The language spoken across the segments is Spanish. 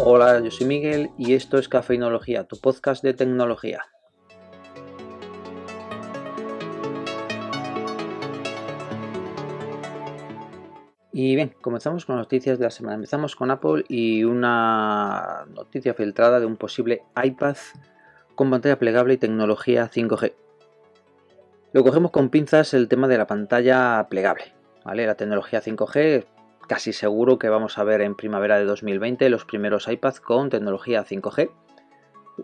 Hola, yo soy Miguel y esto es Cafeinología, tu podcast de tecnología. Y bien, comenzamos con noticias de la semana. Empezamos con Apple y una noticia filtrada de un posible iPad con pantalla plegable y tecnología 5G. Lo cogemos con pinzas el tema de la pantalla plegable. ¿vale? La tecnología 5G casi seguro que vamos a ver en primavera de 2020 los primeros iPads con tecnología 5G.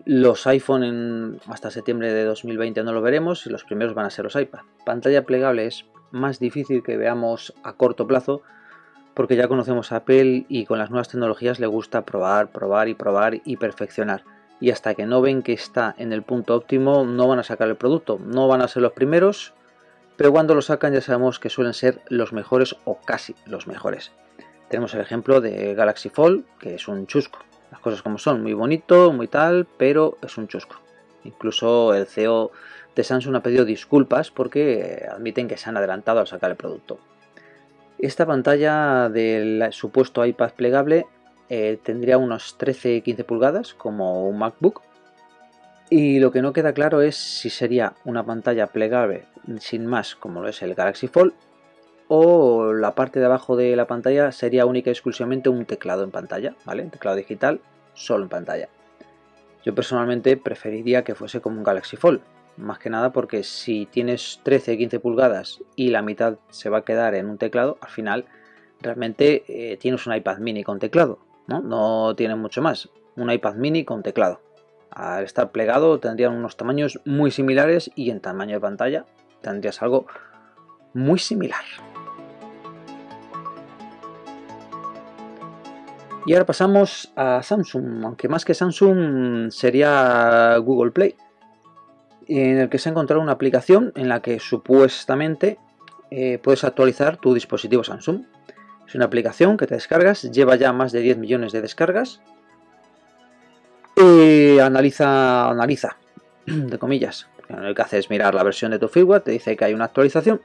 Los iPhone hasta septiembre de 2020 no lo veremos y los primeros van a ser los iPad. Pantalla plegable es más difícil que veamos a corto plazo porque ya conocemos a Apple y con las nuevas tecnologías le gusta probar, probar y probar y perfeccionar. Y hasta que no ven que está en el punto óptimo no van a sacar el producto. No van a ser los primeros, pero cuando lo sacan ya sabemos que suelen ser los mejores o casi los mejores. Tenemos el ejemplo de Galaxy Fold, que es un chusco. Las cosas como son, muy bonito, muy tal, pero es un chusco. Incluso el CEO de Samsung ha pedido disculpas porque admiten que se han adelantado al sacar el producto. Esta pantalla del supuesto iPad plegable eh, tendría unos 13-15 pulgadas como un MacBook y lo que no queda claro es si sería una pantalla plegable sin más como lo es el Galaxy Fold o la parte de abajo de la pantalla sería única y exclusivamente un teclado en pantalla, ¿vale? Un teclado digital solo en pantalla. Yo personalmente preferiría que fuese como un Galaxy Fold, más que nada porque si tienes 13-15 pulgadas y la mitad se va a quedar en un teclado, al final realmente eh, tienes un iPad mini con teclado, ¿no? No tienes mucho más, un iPad mini con teclado. Al estar plegado tendrían unos tamaños muy similares y en tamaño de pantalla tendrías algo muy similar. Y ahora pasamos a Samsung, aunque más que Samsung sería Google Play, en el que se ha encontrado una aplicación en la que supuestamente eh, puedes actualizar tu dispositivo Samsung. Es una aplicación que te descargas, lleva ya más de 10 millones de descargas. Y analiza, analiza, de comillas, lo que hace es mirar la versión de tu firmware, te dice que hay una actualización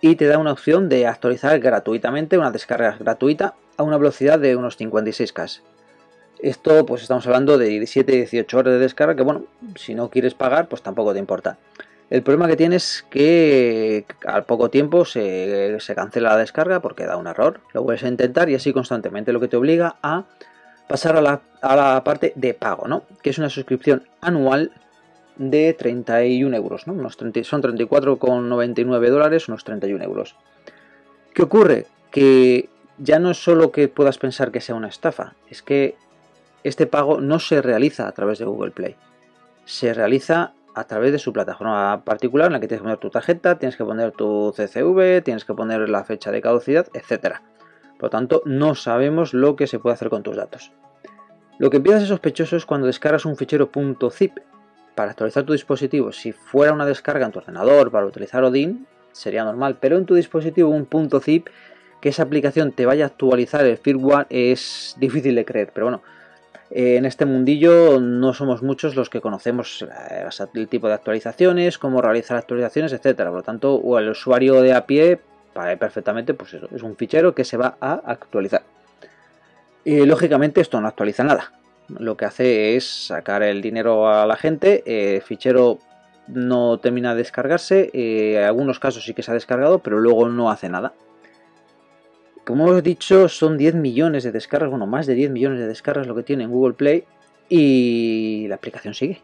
y te da una opción de actualizar gratuitamente, una descarga gratuita a una velocidad de unos 56K. Esto pues estamos hablando de 17-18 horas de descarga que bueno, si no quieres pagar pues tampoco te importa. El problema que tienes es que al poco tiempo se, cancela la descarga porque da un error. Lo vuelves a intentar y así constantemente, lo que te obliga a pasar a la, a la parte de pago, ¿no? Que es una suscripción anual de 31 euros, ¿no? Unos 30, son 34,99 dólares, unos 31 euros. ¿Qué ocurre? Que ya no es solo que puedas pensar que sea una estafa, es que este pago no se realiza a través de Google Play, se realiza a través de su plataforma particular en la que tienes que poner tu tarjeta, tienes que poner tu CCV, tienes que poner la fecha de caducidad, etc. Por lo tanto, no sabemos lo que se puede hacer con tus datos. Lo que empieza a ser sospechoso es cuando descargas un fichero .zip para actualizar tu dispositivo, si fuera una descarga en tu ordenador para utilizar Odin, sería normal, pero en tu dispositivo un zip que esa aplicación te vaya a actualizar el firmware es difícil de creer, pero bueno, en este mundillo no somos muchos los que conocemos eh, el tipo de actualizaciones, cómo realizar actualizaciones, etcétera. Por lo tanto, o el usuario de a pie para perfectamente, pues eso, es un fichero que se va a actualizar. Y lógicamente esto no actualiza nada lo que hace es sacar el dinero a la gente, el eh, fichero no termina de descargarse, eh, en algunos casos sí que se ha descargado, pero luego no hace nada. Como os he dicho, son 10 millones de descargas, bueno, más de 10 millones de descargas lo que tiene en Google Play y la aplicación sigue.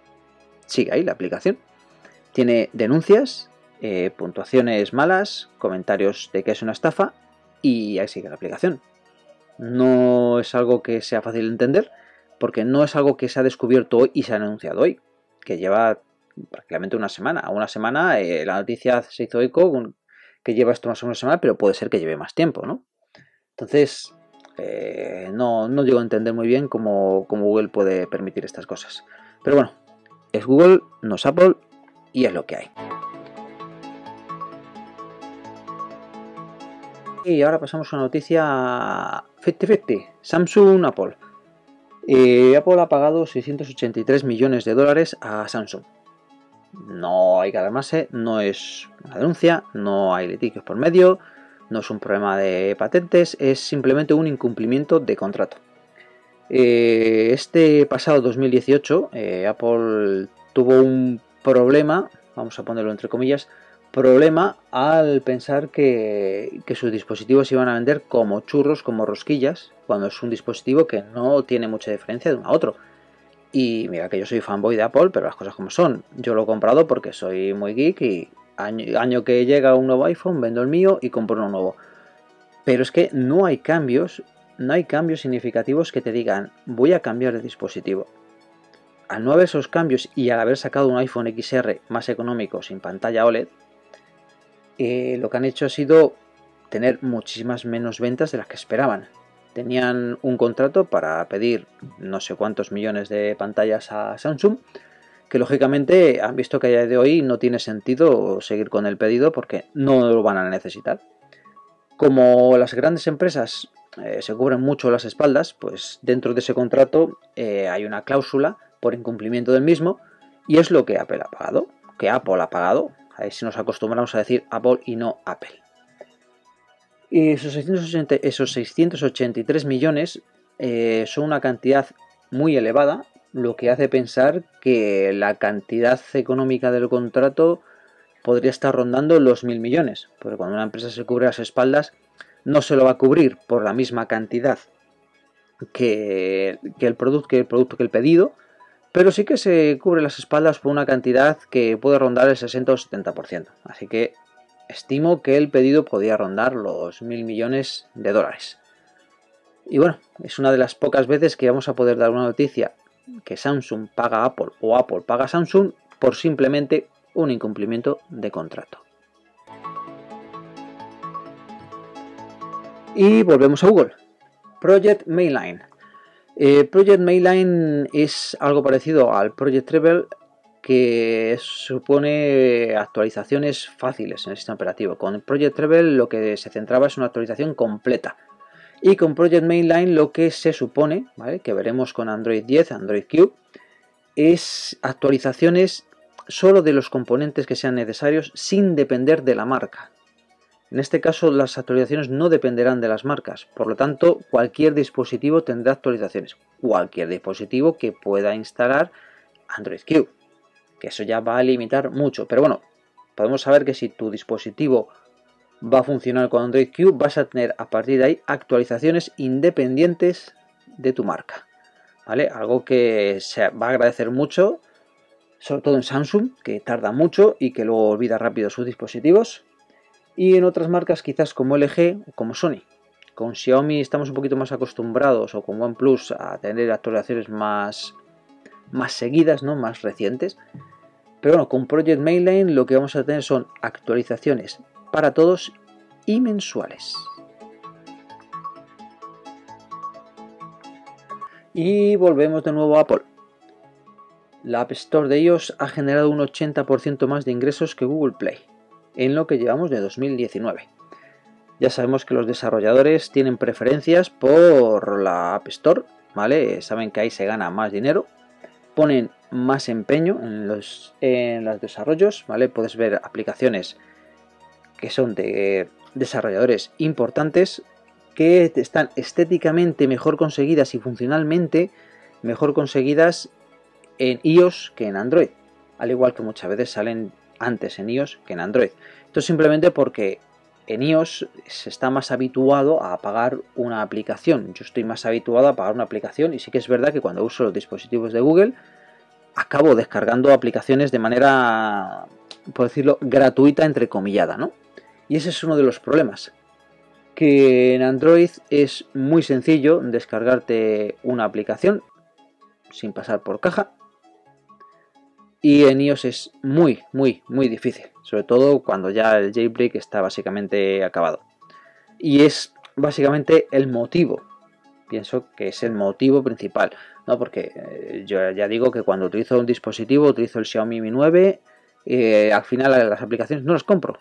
Sigue ahí la aplicación. Tiene denuncias, eh, puntuaciones malas, comentarios de que es una estafa y ahí sigue la aplicación. No es algo que sea fácil de entender, porque no es algo que se ha descubierto hoy y se ha anunciado hoy, que lleva prácticamente una semana. A una semana eh, la noticia se hizo eco que lleva esto más o menos una semana, pero puede ser que lleve más tiempo, ¿no? Entonces, eh, no, no llego a entender muy bien cómo, cómo Google puede permitir estas cosas. Pero bueno, es Google, no es Apple y es lo que hay. Y ahora pasamos a una noticia 50-50, Samsung, Apple. Eh, Apple ha pagado 683 millones de dólares a Samsung. No hay que alarmarse, no es una denuncia, no hay litigios por medio, no es un problema de patentes, es simplemente un incumplimiento de contrato. Eh, este pasado 2018 eh, Apple tuvo un problema, vamos a ponerlo entre comillas, problema al pensar que, que, sus dispositivos iban a vender como churros, como rosquillas, cuando es un dispositivo que no tiene mucha diferencia de uno a otro. Y mira que yo soy fanboy de Apple, pero las cosas como son. Yo lo he comprado porque soy muy geek y año, año que llega un nuevo iPhone, vendo el mío y compro uno nuevo. Pero es que no hay cambios, no hay cambios significativos que te digan voy a cambiar de dispositivo. Al no haber esos cambios y al haber sacado un iPhone XR más económico sin pantalla OLED, eh, lo que han hecho ha sido tener muchísimas menos ventas de las que esperaban. Tenían un contrato para pedir no sé cuántos millones de pantallas a Samsung, que lógicamente han visto que a día de hoy no tiene sentido seguir con el pedido porque no lo van a necesitar. Como las grandes empresas eh, se cubren mucho las espaldas, pues dentro de ese contrato eh, hay una cláusula por incumplimiento del mismo y es lo que Apple ha pagado, que Apple ha pagado. Ahí si nos acostumbramos a decir Apple y no Apple. Y esos, 683 millones eh, son una cantidad muy elevada, lo que hace pensar que la cantidad económica del contrato podría estar rondando los mil millones, porque cuando una empresa se cubre las espaldas no se lo va a cubrir por la misma cantidad que el producto que el pedido, pero sí que se cubre las espaldas por una cantidad que puede rondar el 60 o 70%. Así que estimo que el pedido podría rondar los mil millones de dólares. Y bueno, es una de las pocas veces que vamos a poder dar una noticia que Samsung paga a Apple o Apple paga a Samsung por simplemente un incumplimiento de contrato. Y volvemos a Google. Project Mainline. Eh, Project Mainline es algo parecido al Project Treble que supone actualizaciones fáciles en el sistema operativo. Con Project Treble lo que se centraba es una actualización completa. Y con Project Mainline lo que se supone, que veremos con Android 10, Android Q, es actualizaciones solo de los componentes que sean necesarios sin depender de la marca. En este caso, las actualizaciones no dependerán de las marcas, por lo tanto, cualquier dispositivo tendrá actualizaciones. Cualquier dispositivo que pueda instalar Android Q, que eso ya va a limitar mucho. Pero bueno, podemos saber que si tu dispositivo va a funcionar con Android Q, vas a tener a partir de ahí actualizaciones independientes de tu marca. ¿Vale? Algo que se va a agradecer mucho, sobre todo en Samsung, que tarda mucho y que luego olvida rápido sus dispositivos y en otras marcas quizás como LG o como Sony. Con Xiaomi estamos un poquito más acostumbrados o con OnePlus a tener actualizaciones más, más seguidas, ¿no? más recientes. Pero bueno, con Project Mainline lo que vamos a tener son actualizaciones para todos y mensuales. Y volvemos de nuevo a Apple. La App Store de ellos ha generado un 80% más de ingresos que Google Play en lo que llevamos de 2019. Ya sabemos que los desarrolladores tienen preferencias por la App Store, ¿vale? Saben que ahí se gana más dinero, ponen más empeño en los, en los desarrollos, ¿vale? Puedes ver aplicaciones que son de desarrolladores importantes que están estéticamente mejor conseguidas y funcionalmente mejor conseguidas en iOS que en Android. Al igual que muchas veces salen antes en iOS que en Android. Esto es simplemente porque en iOS se está más habituado a pagar una aplicación. Yo estoy más habituado a pagar una aplicación y sí que es verdad que cuando uso los dispositivos de Google acabo descargando aplicaciones de manera, por decirlo, gratuita, entrecomillada, ¿no? Y ese es uno de los problemas. Que en Android es muy sencillo descargarte una aplicación sin pasar por caja y en iOS es muy, muy, muy difícil. Sobre todo cuando ya el jailbreak está básicamente acabado. Y es básicamente el motivo. Pienso que es el motivo principal. ¿no? Porque eh, yo ya digo que cuando utilizo un dispositivo, utilizo el Xiaomi Mi 9, eh, al final las aplicaciones no las compro.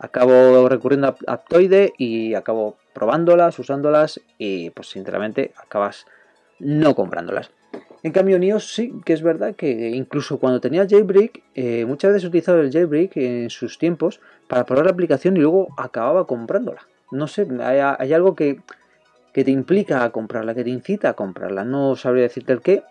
Acabo recurriendo a Aptoide y acabo probándolas, usándolas y pues sinceramente acabas no comprándolas. En cambio, en iOS sí que es verdad que incluso cuando tenía jailbreak, eh, muchas veces he utilizado el jailbreak en sus tiempos para probar la aplicación y luego acababa comprándola. No sé, hay, algo que, que te implica a comprarla, que te incita a comprarla. No sabría decirte el qué,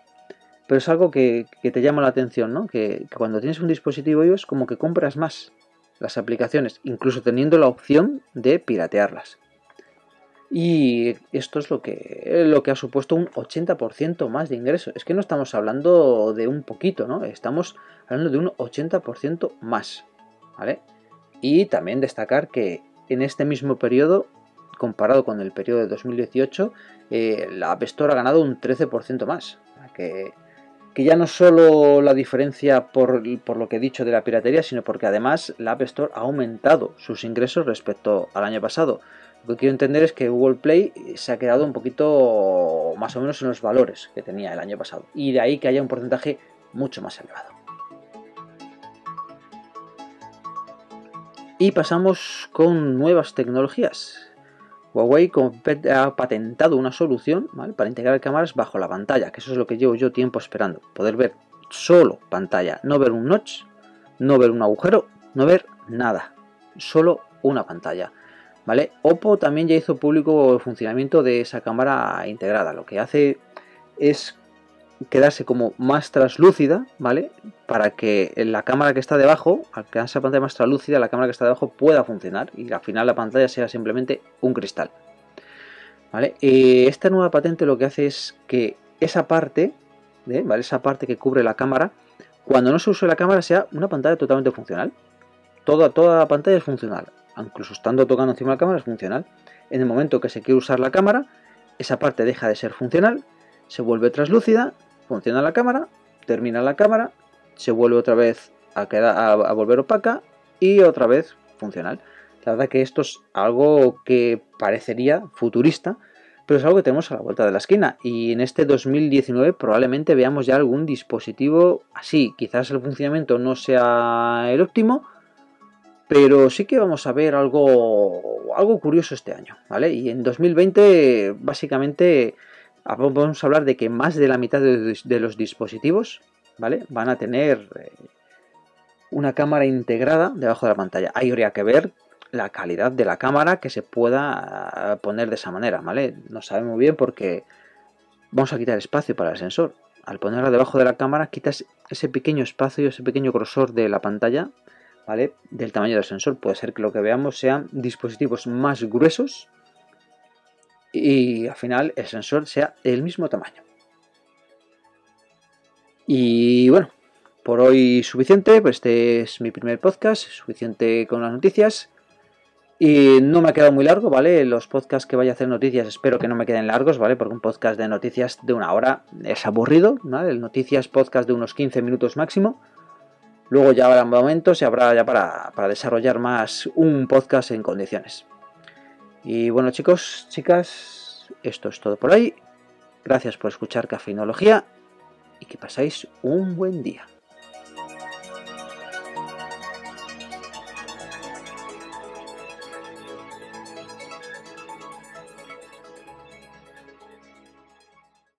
pero es algo que, te llama la atención, ¿no? Que, cuando tienes un dispositivo iOS como que compras más las aplicaciones, incluso teniendo la opción de piratearlas. Y esto es lo que, lo que ha supuesto un 80% más de ingresos. Es que no estamos hablando de un poquito, ¿no? Estamos hablando de un 80% más, ¿vale? Y también destacar que en este mismo periodo comparado con el periodo de 2018, eh, la App Store ha ganado un 13% más. Que, que, ya no solo la diferencia por, lo que he dicho de la piratería, sino porque además la App Store ha aumentado sus ingresos respecto al año pasado. Lo que quiero entender es que Google Play se ha quedado un poquito más o menos en los valores que tenía el año pasado. Y de ahí que haya un porcentaje mucho más elevado. Y pasamos con nuevas tecnologías. Huawei ha patentado una solución para integrar cámaras bajo la pantalla, que eso es lo que llevo yo tiempo esperando. Poder ver solo pantalla, no ver un notch, no ver un agujero, no ver nada. Solo una pantalla. ¿Vale? Oppo también ya hizo público el funcionamiento de esa cámara integrada. Lo que hace es quedarse como más translúcida, ¿vale? Para que la cámara que está debajo, al quedar esa pantalla más translúcida, la cámara que está debajo pueda funcionar y al final la pantalla sea simplemente un cristal. Esta nueva patente lo que hace es que esa parte, ¿eh? ¿vale? Esa parte que cubre la cámara, cuando no se use la cámara sea una pantalla totalmente funcional. Toda, toda la pantalla es funcional. Incluso estando tocando encima de la cámara es funcional. En el momento que se quiere usar la cámara, esa parte deja de ser funcional, se vuelve translúcida funciona la cámara, termina la cámara, se vuelve otra vez a, quedar, a, volver opaca y otra vez funcional. La verdad que esto es algo que parecería futurista, pero es algo que tenemos a la vuelta de la esquina. Y en este 2019 probablemente veamos ya algún dispositivo así. Quizás el funcionamiento no sea el óptimo, pero sí que vamos a ver algo, algo curioso este año, ¿vale? Y en 2020 básicamente vamos a hablar de que más de la mitad de, los dispositivos ¿vale? van a tener eh, una cámara integrada debajo de la pantalla. Ahí habría que ver la calidad de la cámara que se pueda poner de esa manera, ¿vale? No sabemos bien porque vamos a quitar espacio para el sensor. Al ponerla debajo de la cámara quitas ese pequeño espacio, ese pequeño grosor de la pantalla, Del tamaño del sensor. Puede ser que lo que veamos sean dispositivos más gruesos y al final el sensor sea del mismo tamaño. Y bueno, por hoy suficiente, pues este es mi primer podcast, suficiente con las noticias. Y no me ha quedado muy largo, ¿vale? Los podcasts que vaya a hacer noticias espero que no me queden largos, ¿vale? Porque un podcast de noticias de una hora es aburrido, ¿vale? El noticias podcast de unos 15 minutos máximo. Luego ya habrá momentos y habrá ya para, para desarrollar más un podcast en condiciones. Y bueno chicos, chicas, esto es todo por ahí. Gracias por escuchar Cafeinología y que pasáis un buen día.